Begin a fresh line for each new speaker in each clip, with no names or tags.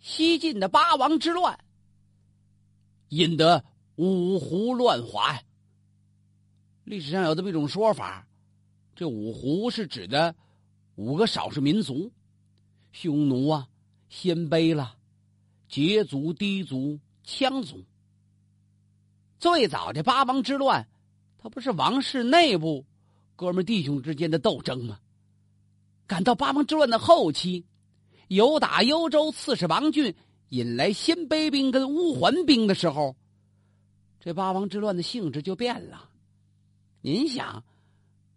西晋的八王之乱，引得五胡乱华呀。历史上有这么一种说法，这五胡是指的五个少数民族：匈奴啊、鲜卑了、羯族、氐族、羌族。最早这八王之乱，它不是王室内部哥们弟兄之间的斗争吗？赶到八王之乱的后期，有打幽州刺史王俊引来鲜卑兵跟乌桓兵的时候，这八王之乱的性质就变了。您想，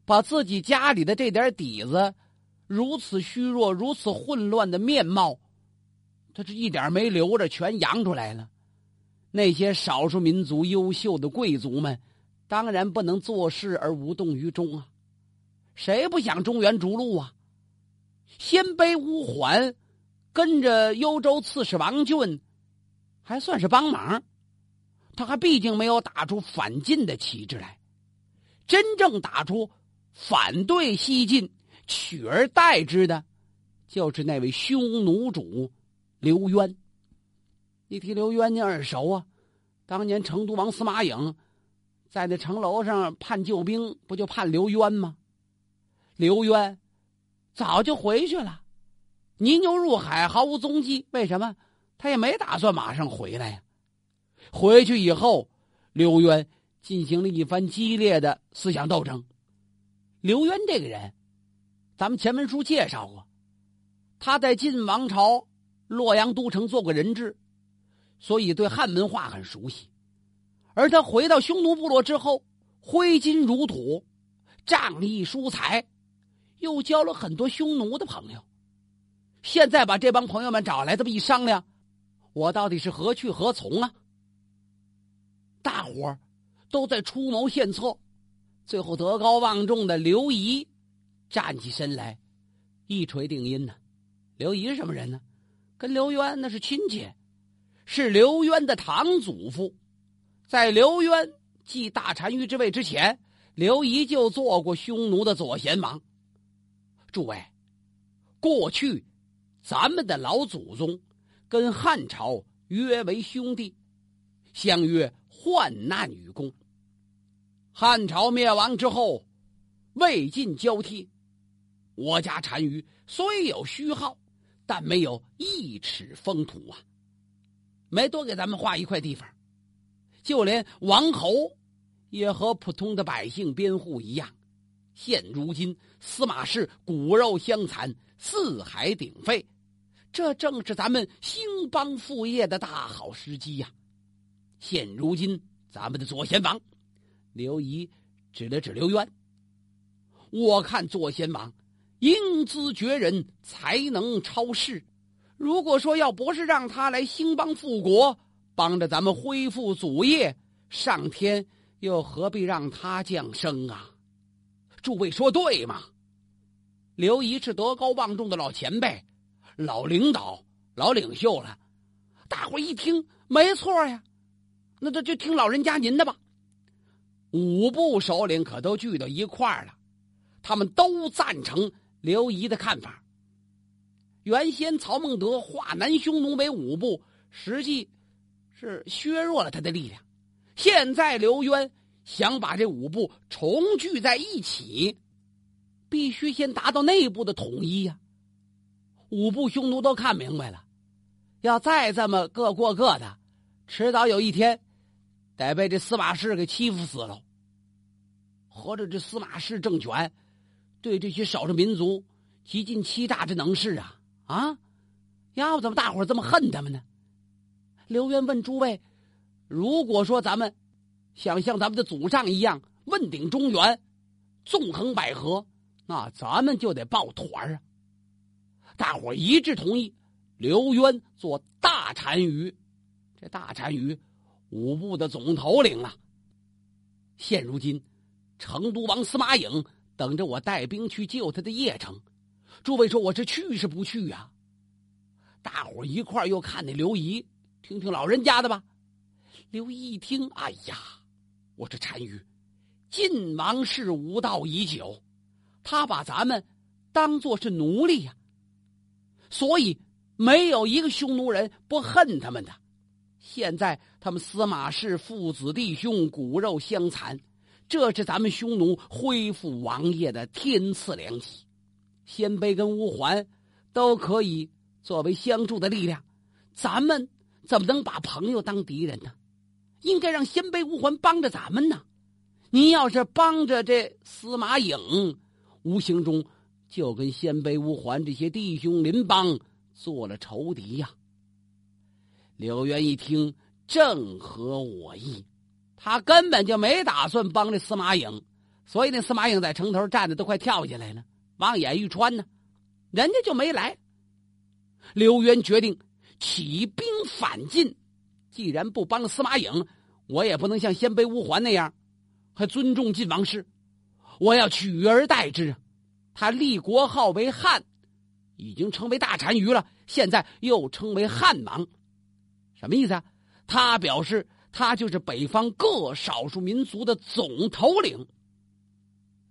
把自己家里的这点底子，如此虚弱、如此混乱的面貌，他是一点没留着，全扬出来了。那些少数民族优秀的贵族们，当然不能坐视而无动于衷啊！谁不想中原逐鹿啊？鲜卑乌桓跟着幽州刺史王俊，还算是帮忙。他还毕竟没有打出反晋的旗帜来。真正打出反对西晋、取而代之的，就是那位匈奴主刘渊。一提刘渊，你耳熟啊？当年成都王司马颖在那城楼上判救兵，不就判刘渊吗？刘渊早就回去了，泥牛入海，毫无踪迹。为什么？他也没打算马上回来呀。回去以后，刘渊。进行了一番激烈的思想斗争。刘渊这个人，咱们前文书介绍过，他在晋王朝洛阳都城做过人质，所以对汉文化很熟悉。而他回到匈奴部落之后，挥金如土，仗义疏财，又交了很多匈奴的朋友。现在把这帮朋友们找来，这么一商量，我到底是何去何从啊？大伙儿。都在出谋献策，最后德高望重的刘仪站起身来，一锤定音呢。刘仪是什么人呢？跟刘渊那是亲戚，是刘渊的堂祖父。在刘渊继大单于之位之前，刘仪就做过匈奴的左贤王。诸位，过去咱们的老祖宗跟汉朝约为兄弟，相约患难与共。汉朝灭亡之后，魏晋交替，我家单于虽有虚号，但没有一尺封土啊，没多给咱们划一块地方，就连王侯也和普通的百姓边户一样。现如今司马氏骨肉相残，四海鼎沸，这正是咱们兴邦复业的大好时机呀！现如今咱们的左贤王。刘仪指了指刘渊，我看左贤王英姿绝人，才能超世。如果说要不是让他来兴邦复国，帮着咱们恢复祖业，上天又何必让他降生啊？诸位说对吗？刘仪是德高望重的老前辈、老领导、老领袖了。大伙一听，没错呀，那这就听老人家您的吧。五部首领可都聚到一块儿了，他们都赞成刘仪的看法。原先曹孟德化南匈奴为五部，实际是削弱了他的力量。现在刘渊想把这五部重聚在一起，必须先达到内部的统一呀。五部匈奴都看明白了，要再这么各过各的，迟早有一天。得被这司马氏给欺负死了。合着这司马氏政权对这些少数民族极尽欺诈之能事啊啊！要不怎么大伙这么恨他们呢？刘渊问诸位：“如果说咱们想像咱们的祖上一样问鼎中原、纵横捭阖，那咱们就得抱团啊！”大伙一致同意，刘渊做大单于。这大单于。五部的总头领啊，现如今，成都王司马颖等着我带兵去救他的邺城。诸位说我这去是不去呀？大伙一块又看那刘仪，听听老人家的吧。刘仪一听，哎呀，我这单于，晋王室无道已久，他把咱们当做是奴隶呀，所以没有一个匈奴人不恨他们的。现在他们司马氏父子弟兄骨肉相残，这是咱们匈奴恢复王业的天赐良机。鲜卑跟乌桓都可以作为相助的力量，咱们怎么能把朋友当敌人呢？应该让鲜卑乌桓帮着咱们呢。你要是帮着这司马颖，无形中就跟鲜卑乌桓这些弟兄邻邦做了仇敌呀。柳元一听，正合我意，他根本就没打算帮这司马颖，所以那司马颖在城头站着都快跳下来了。望眼欲穿呢，人家就没来。刘渊决定起兵反晋，既然不帮司马颖，我也不能像鲜卑乌桓那样，还尊重晋王室，我要取而代之啊。他立国号为汉，已经成为大单于了，现在又称为汉王，什么意思啊？他表示他就是北方各少数民族的总头领，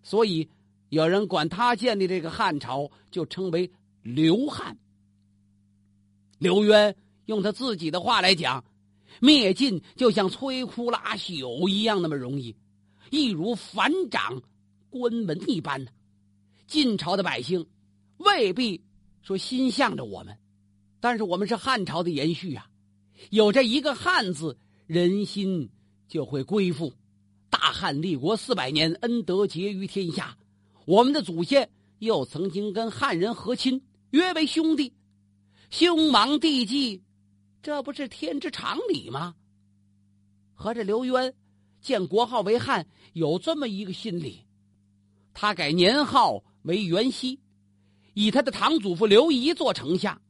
所以。有人管他建立这个汉朝，就称为刘汉。刘渊用他自己的话来讲，灭晋就像摧枯拉朽一样那么容易，易如反掌关门一般呢。晋朝的百姓未必说心向着我们，但是我们是汉朝的延续啊，有这一个汉字，人心就会归附。大汉立国四百年，恩德结于天下。我们的祖先又曾经跟汉人和亲，约为兄弟，兄亡弟继，这不是天之常理吗？合着刘渊建国号为汉，有这么一个心理。他改年号为元熙，以他的堂祖父刘仪做丞相，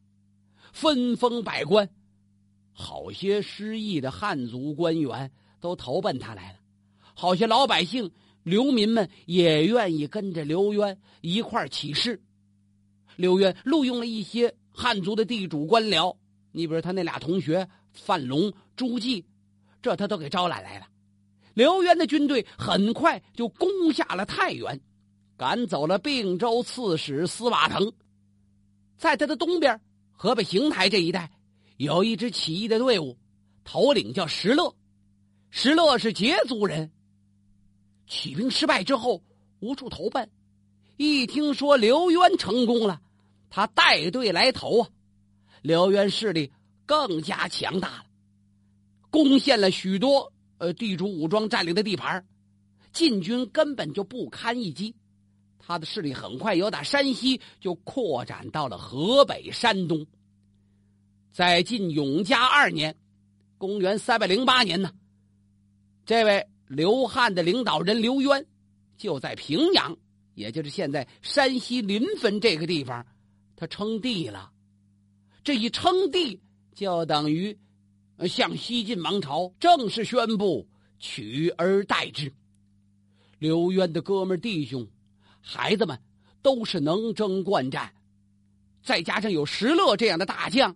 分封百官，好些失意的汉族官员都投奔他来了，好些老百姓。流民们也愿意跟着刘渊一块起事。刘渊录用了一些汉族的地主官僚，你比如他那俩同学范龙、朱季，这他都给招揽来了。刘渊的军队很快就攻下了太原，赶走了并州刺史司马腾。在他的东边，河北邢台这一带，有一支起义的队伍，头领叫石勒。石勒是羯族人。起兵失败之后，无处投奔。一听说刘渊成功了，他带队来投啊。刘渊势力更加强大了，攻陷了许多呃地主武装占领的地盘，晋军根本就不堪一击。他的势力很快由打山西就扩展到了河北、山东。在晋永嘉二年，公元三百零八年呢，这位。刘汉的领导人刘渊，就在平阳，也就是现在山西临汾这个地方，他称帝了。这一称帝，就等于向西晋王朝正式宣布取而代之。刘渊的哥们弟兄、孩子们都是能征惯战，再加上有石勒这样的大将，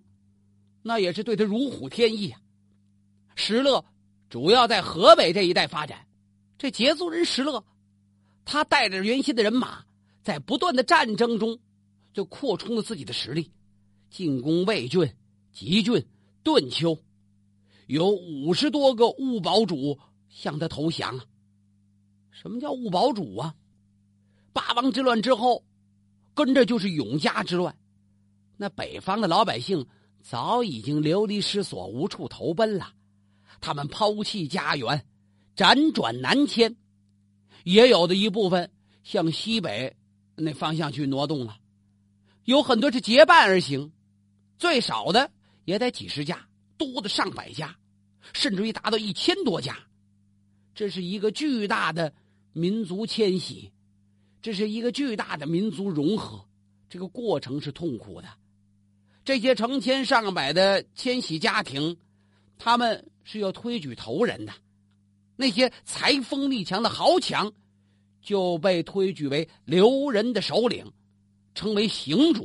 那也是对他如虎添翼啊。石勒。主要在河北这一带发展，这羯族人石勒，他带着原先的人马，在不断的战争中，就扩充了自己的实力，进攻魏郡、吉郡、顿丘，有五十多个兀堡主向他投降啊。什么叫兀堡主啊？八王之乱之后，跟着就是永嘉之乱，那北方的老百姓早已经流离失所，无处投奔了。他们抛弃家园，辗转南迁，也有的一部分向西北那方向去挪动了，有很多是结伴而行，最少的也得几十家，多的上百家，甚至于达到一千多家。这是一个巨大的民族迁徙，这是一个巨大的民族融合，这个过程是痛苦的。这些成千上百的迁徙家庭。他们是要推举头人的，那些财丰力强的豪强，就被推举为留人的首领，称为行主；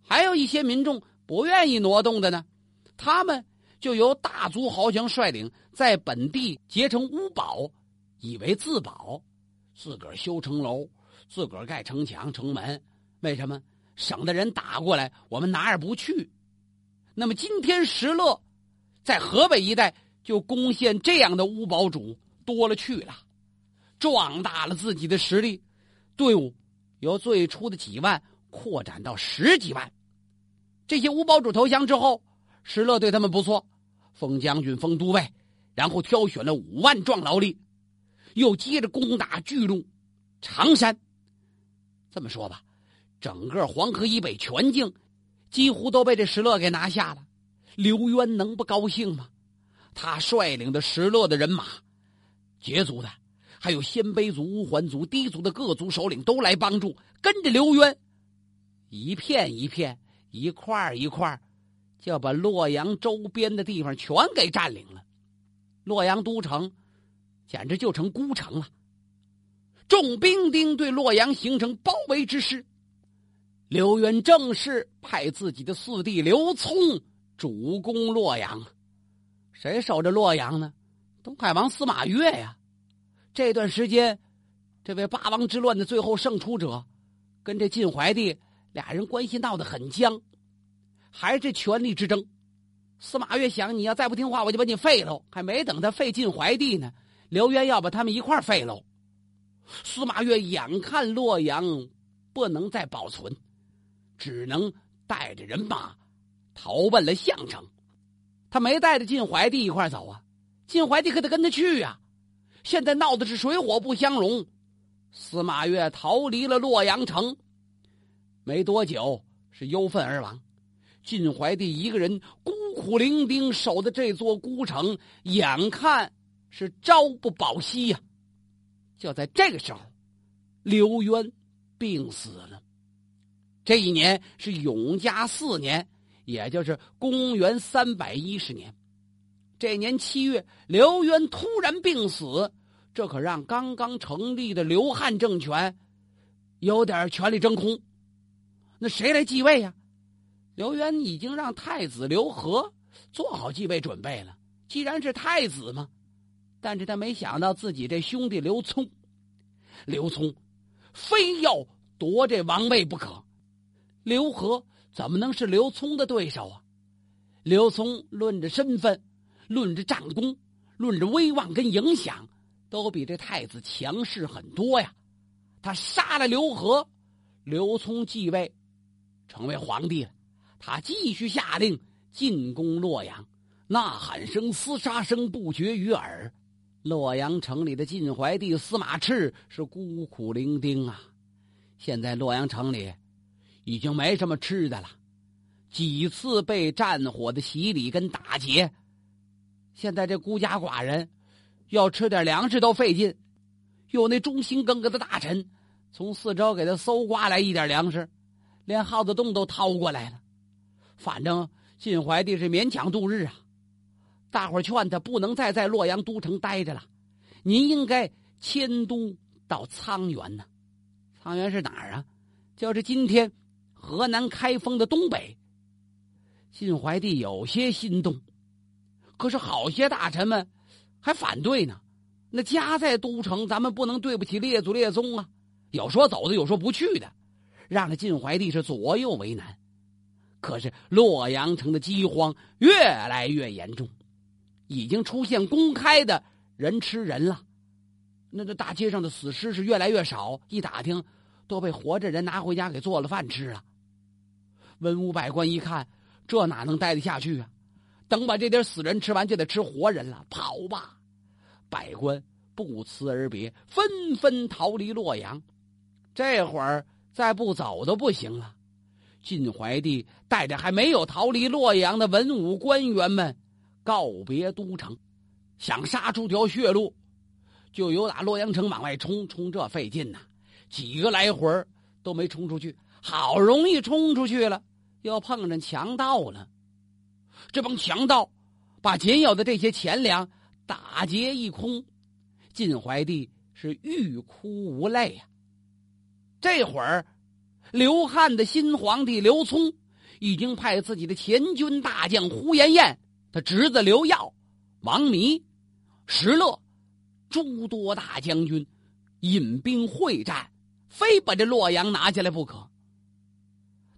还有一些民众不愿意挪动的呢，他们就由大族豪强率领，在本地结成屋堡，以为自保，自个儿修城楼，自个儿盖城墙城门。为什么？省的人打过来，我们哪儿不去。那么今天石勒在河北一带就攻陷这样的乌堡主多了去了，壮大了自己的实力，队伍由最初的几万扩展到十几万。这些乌堡主投降之后，石勒对他们不错，封将军、封都尉，然后挑选了五万壮劳力，又接着攻打巨鹿、常山。这么说吧。整个黄河以北全境，几乎都被这石勒给拿下了。刘渊能不高兴吗？他率领的石勒的人马，羯族的，还有鲜卑族、乌桓族、氐族的各族首领都来帮助，跟着刘渊，一片一片、一块一块就把洛阳周边的地方全给占领了。洛阳都城，简直就成孤城了。众兵丁对洛阳形成包围之势。刘渊正式派自己的四弟刘聪主攻洛阳，谁守着洛阳呢？东海王司马越呀！这段时间，这位八王之乱的最后胜出者，跟这晋怀帝俩人关系闹得很僵，还是权力之争。司马越想，你要再不听话，我就把你废了。还没等他废晋怀帝呢，刘渊要把他们一块废喽。司马越眼看洛阳不能再保存。只能带着人马逃奔了项城，他没带着晋怀帝一块走啊！晋怀帝可得跟他去呀！现在闹的是水火不相容。司马越逃离了洛阳城，没多久是忧愤而亡。晋怀帝一个人孤苦伶仃守的这座孤城，眼看是朝不保夕呀！就在这个时候，刘渊病死了。这一年是永嘉四年，也就是公元三百一十年。这年七月，刘渊突然病死，这可让刚刚成立的刘汉政权有点权力真空。那谁来继位呀？刘渊已经让太子刘和做好继位准备了。既然是太子嘛，但是他没想到自己这兄弟刘聪，刘聪非要夺这王位不可。刘和怎么能是刘聪的对手啊？刘聪论着身份，论着战功，论着威望跟影响，都比这太子强势很多呀。他杀了刘和，刘聪继位，成为皇帝了。他继续下令进攻洛阳，呐喊声、厮杀声不绝于耳。洛阳城里的晋怀帝司马炽是孤苦伶仃啊。现在洛阳城里。已经没什么吃的了，几次被战火的洗礼跟打劫，现在这孤家寡人要吃点粮食都费劲。有那忠心耿耿的大臣从四周给他搜刮来一点粮食，连耗子洞都掏过来了。反正晋怀帝是勉强度日啊。大伙劝他不能再在洛阳都城待着了，您应该迁都到沧源呢。沧源是哪儿啊？就是今天。河南开封的东北，晋怀帝有些心动，可是好些大臣们还反对呢。那家在都城，咱们不能对不起列祖列宗啊。有说走的，有说不去的，让这晋怀帝是左右为难。可是洛阳城的饥荒越来越严重，已经出现公开的人吃人了。那这大街上的死尸是越来越少，一打听都被活着人拿回家给做了饭吃了。文武百官一看，这哪能待得下去啊？等把这点死人吃完，就得吃活人了。跑吧！百官不辞而别，纷纷逃离洛阳。这会儿再不走都不行了。晋怀帝带着还没有逃离洛阳的文武官员们告别都城，想杀出条血路，就由打洛阳城往外冲。冲这费劲呐，几个来回都没冲出去。好容易冲出去了。又碰上强盗了，这帮强盗把仅有的这些钱粮打劫一空，晋怀帝是欲哭无泪呀。这会儿，刘汉的新皇帝刘聪已经派自己的前军大将呼延晏、他侄子刘耀、王弥、石勒诸多大将军引兵会战，非把这洛阳拿下来不可。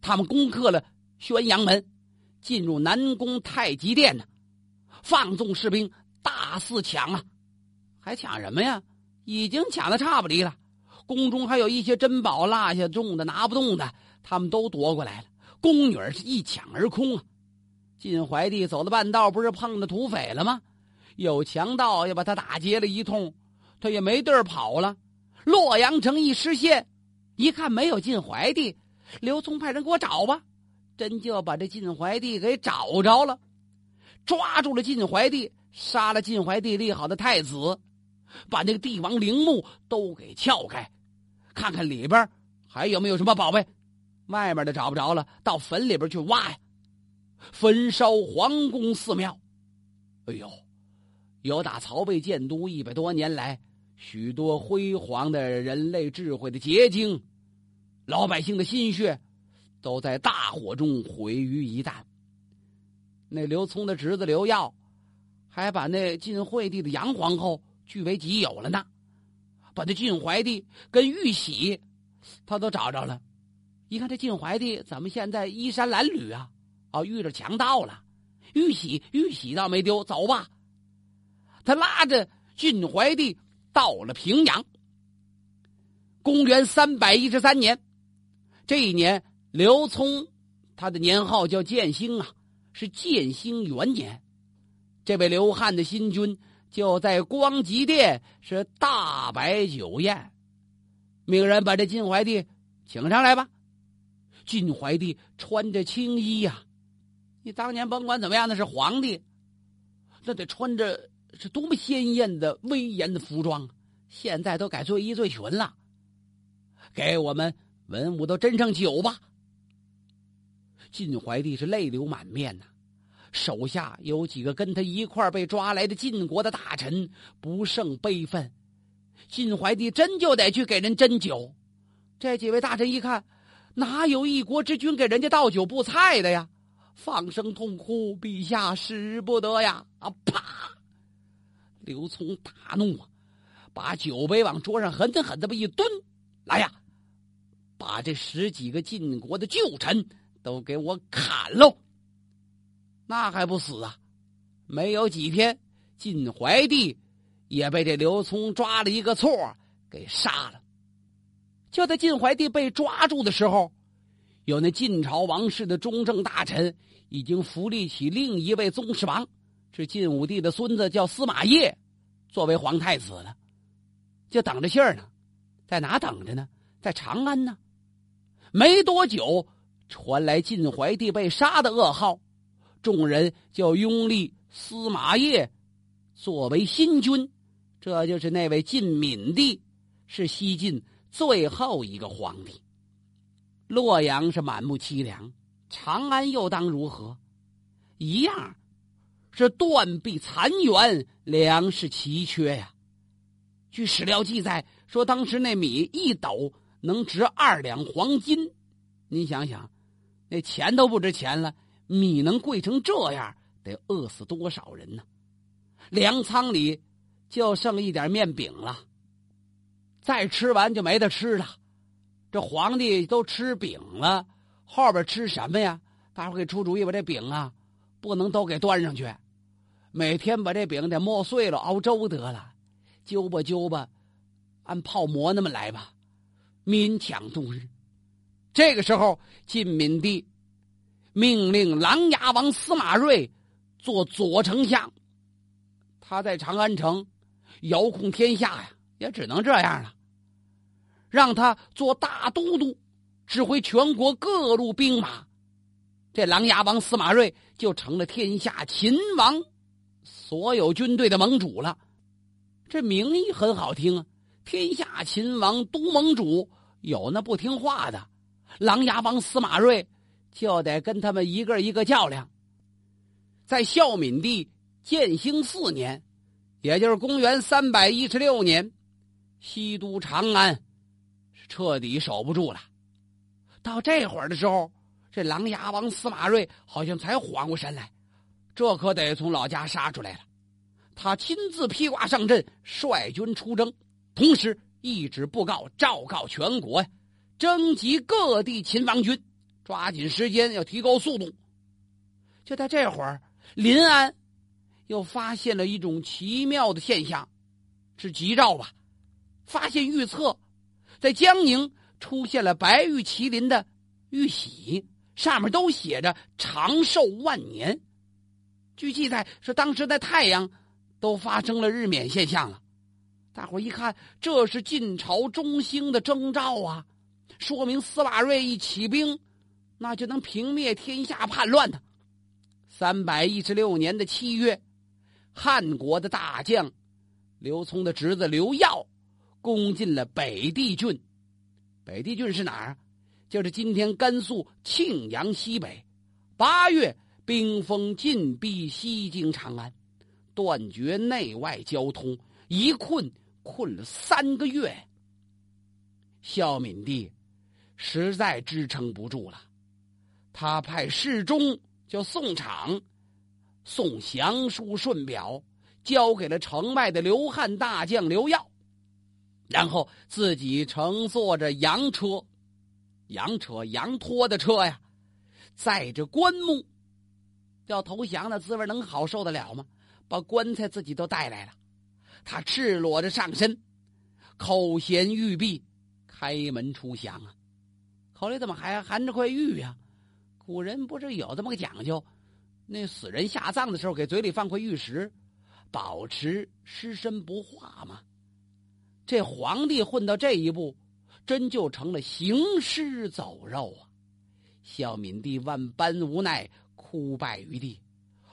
他们攻克了宣阳门，进入南宫太极殿呢，放纵士兵大肆抢啊！还抢什么呀？已经抢的差不离了。宫中还有一些珍宝落下重的拿不动的，他们都夺过来了。宫女是一抢而空啊！晋怀帝走到半道，不是碰到土匪了吗？有强盗也把他打劫了一通，他也没地儿跑了。洛阳城一失陷，一看没有晋怀帝，刘聪派人给我找吧，真就把这晋怀帝给找着了，抓住了晋怀帝，杀了晋怀帝立好的太子，把那个帝王陵墓都给撬开，看看里边还有没有什么宝贝。外面的找不着了，到坟里边去挖呀。焚烧皇宫寺庙，哎呦，有打曹魏建都一百多年来，许多辉煌的人类智慧的结晶，老百姓的心血，都在大火中毁于一旦。那刘聪的侄子刘耀，还把那晋惠帝的杨皇后据为己有了呢，把那晋怀帝跟玉玺，他都找着了。一看这晋怀帝怎么现在衣衫褴褛啊？哦，遇着强盗了。玉玺，玉玺倒没丢，走吧。他拉着晋怀帝到了平阳。公元三百一十三年，这一年刘聪他的年号叫建兴啊，是建兴元年。这位刘汉的新君就在光极殿是大摆酒宴，命人把这晋怀帝请上来吧。晋怀帝穿着青衣呀，你当年甭管怎么样，那是皇帝，那得穿着是多么鲜艳的威严的服装。现在都改做衣醉裙了，给我们文武都斟上酒吧。晋怀帝是泪流满面呐，手下有几个跟他一块被抓来的晋国的大臣不胜悲愤。晋怀帝真就得去给人斟酒，这几位大臣一看。哪有一国之君给人家倒酒布菜的呀？放声痛哭，陛下使不得呀！啊，啪！刘聪大怒啊，把酒杯往桌上狠狠这么一蹲，来呀，把这十几个晋国的旧臣都给我砍喽！那还不死啊？没有几天，晋怀帝也被这刘聪抓了一个错，给杀了。就在晋怀帝被抓住的时候，有那晋朝王室的中正大臣已经扶立起另一位宗室王，是晋武帝的孙子，叫司马业，作为皇太子了，就等着信儿呢。在哪等着呢？在长安呢。没多久，传来晋怀帝被杀的噩耗，众人就拥立司马业作为新君，这就是那位晋闵帝，是西晋。最后一个皇帝，洛阳是满目凄凉，长安又当如何？一样，是断壁残垣，粮食奇缺呀。据史料记载说，当时那米一斗能值二两黄金，您想想，那钱都不值钱了，米能贵成这样，得饿死多少人呢？粮仓里就剩一点面饼了。再吃完就没得吃了，这皇帝都吃饼了，后边吃什么呀？大伙给出主意，把这饼啊，不能都给端上去，每天把这饼得磨碎了熬粥得了，揪吧揪吧，按泡馍那么来吧，勉强度日。这个时候，晋闵帝命令琅琊王司马睿做左丞相，他在长安城遥控天下呀。也只能这样了，让他做大都督，指挥全国各路兵马。这琅琊王司马睿就成了天下秦王所有军队的盟主了。这名义很好听啊，天下秦王都盟主。有那不听话的，琅琊王司马睿就得跟他们一个一个较量。在孝敏帝建兴四年，也就是公元三百一十六年。西都长安彻底守不住了。到这会儿的时候，这琅琊王司马睿好像才缓过神来，这可得从老家杀出来了。他亲自披挂上阵，率军出征，同时一纸布告昭告全国呀，征集各地秦王军，抓紧时间要提高速度。就在这会儿，临安又发现了一种奇妙的现象，是吉兆吧？发现预测，在江宁出现了白玉麒麟的玉玺，上面都写着“长寿万年”。据记载，是当时的太阳都发生了日冕现象了。大伙一看，这是晋朝中兴的征兆啊！说明司马睿一起兵，那就能平灭天下叛乱的。三百一十六年的七月，汉国的大将刘聪的侄子刘耀攻进了北地郡。北地郡是哪儿？就是今天甘肃庆阳西北。八月，兵锋进逼西京长安，断绝内外交通，一困困了三个月。孝敏帝实在支撑不住了，他派侍中叫宋敞送降书顺表，交给了城外的刘汉大将刘耀。然后自己乘坐着羊车，羊车羊拖的车呀，载着棺木，要投降的滋味能好受得了吗？把棺材自己都带来了，他赤裸着上身，口衔玉璧，开门出降啊！口里怎么还含着块玉呀？古人不是有这么个讲究，那死人下葬的时候给嘴里放块玉石，保持尸身不化吗？这皇帝混到这一步，真就成了行尸走肉啊！孝敏帝万般无奈，哭败于地。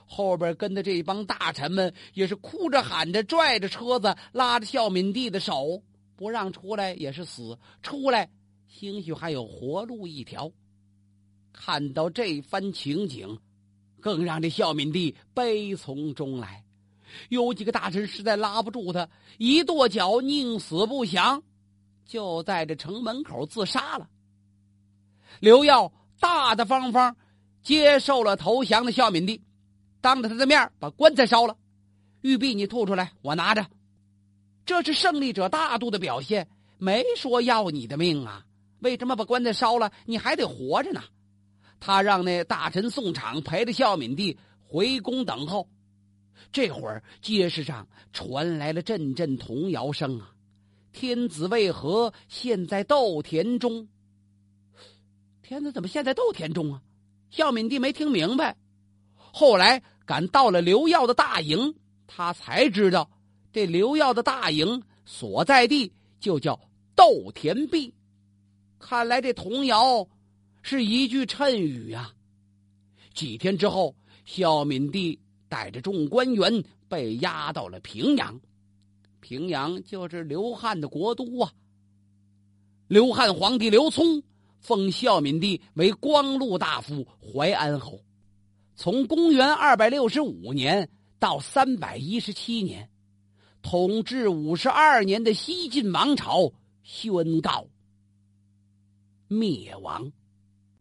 后边跟的这帮大臣们也是哭着喊着，拽着车子，拉着孝敏帝的手，不让出来也是死，出来兴许还有活路一条。看到这番情景，更让这孝敏帝悲从中来。有几个大臣实在拉不住他，一跺脚，宁死不降，就在这城门口自杀了。刘耀大大方方接受了投降的孝敏帝，当着他的面把棺材烧了，玉璧你吐出来，我拿着。这是胜利者大度的表现，没说要你的命啊！为什么把棺材烧了？你还得活着呢。他让那大臣宋昶陪着孝敏帝回宫等候。这会儿，街市上传来了阵阵童谣声啊！天子为何现在豆田中？天子怎么现在豆田中啊？孝敏帝没听明白。后来赶到了刘耀的大营，他才知道，这刘耀的大营所在地就叫豆田壁。看来这童谣是一句谶语啊！几天之后，孝敏帝。带着众官员被押到了平阳，平阳就是刘汉的国都啊。刘汉皇帝刘聪封孝敏帝为光禄大夫、淮安侯。从公元二百六十五年到三百一十七年，统治五十二年的西晋王朝宣告灭亡。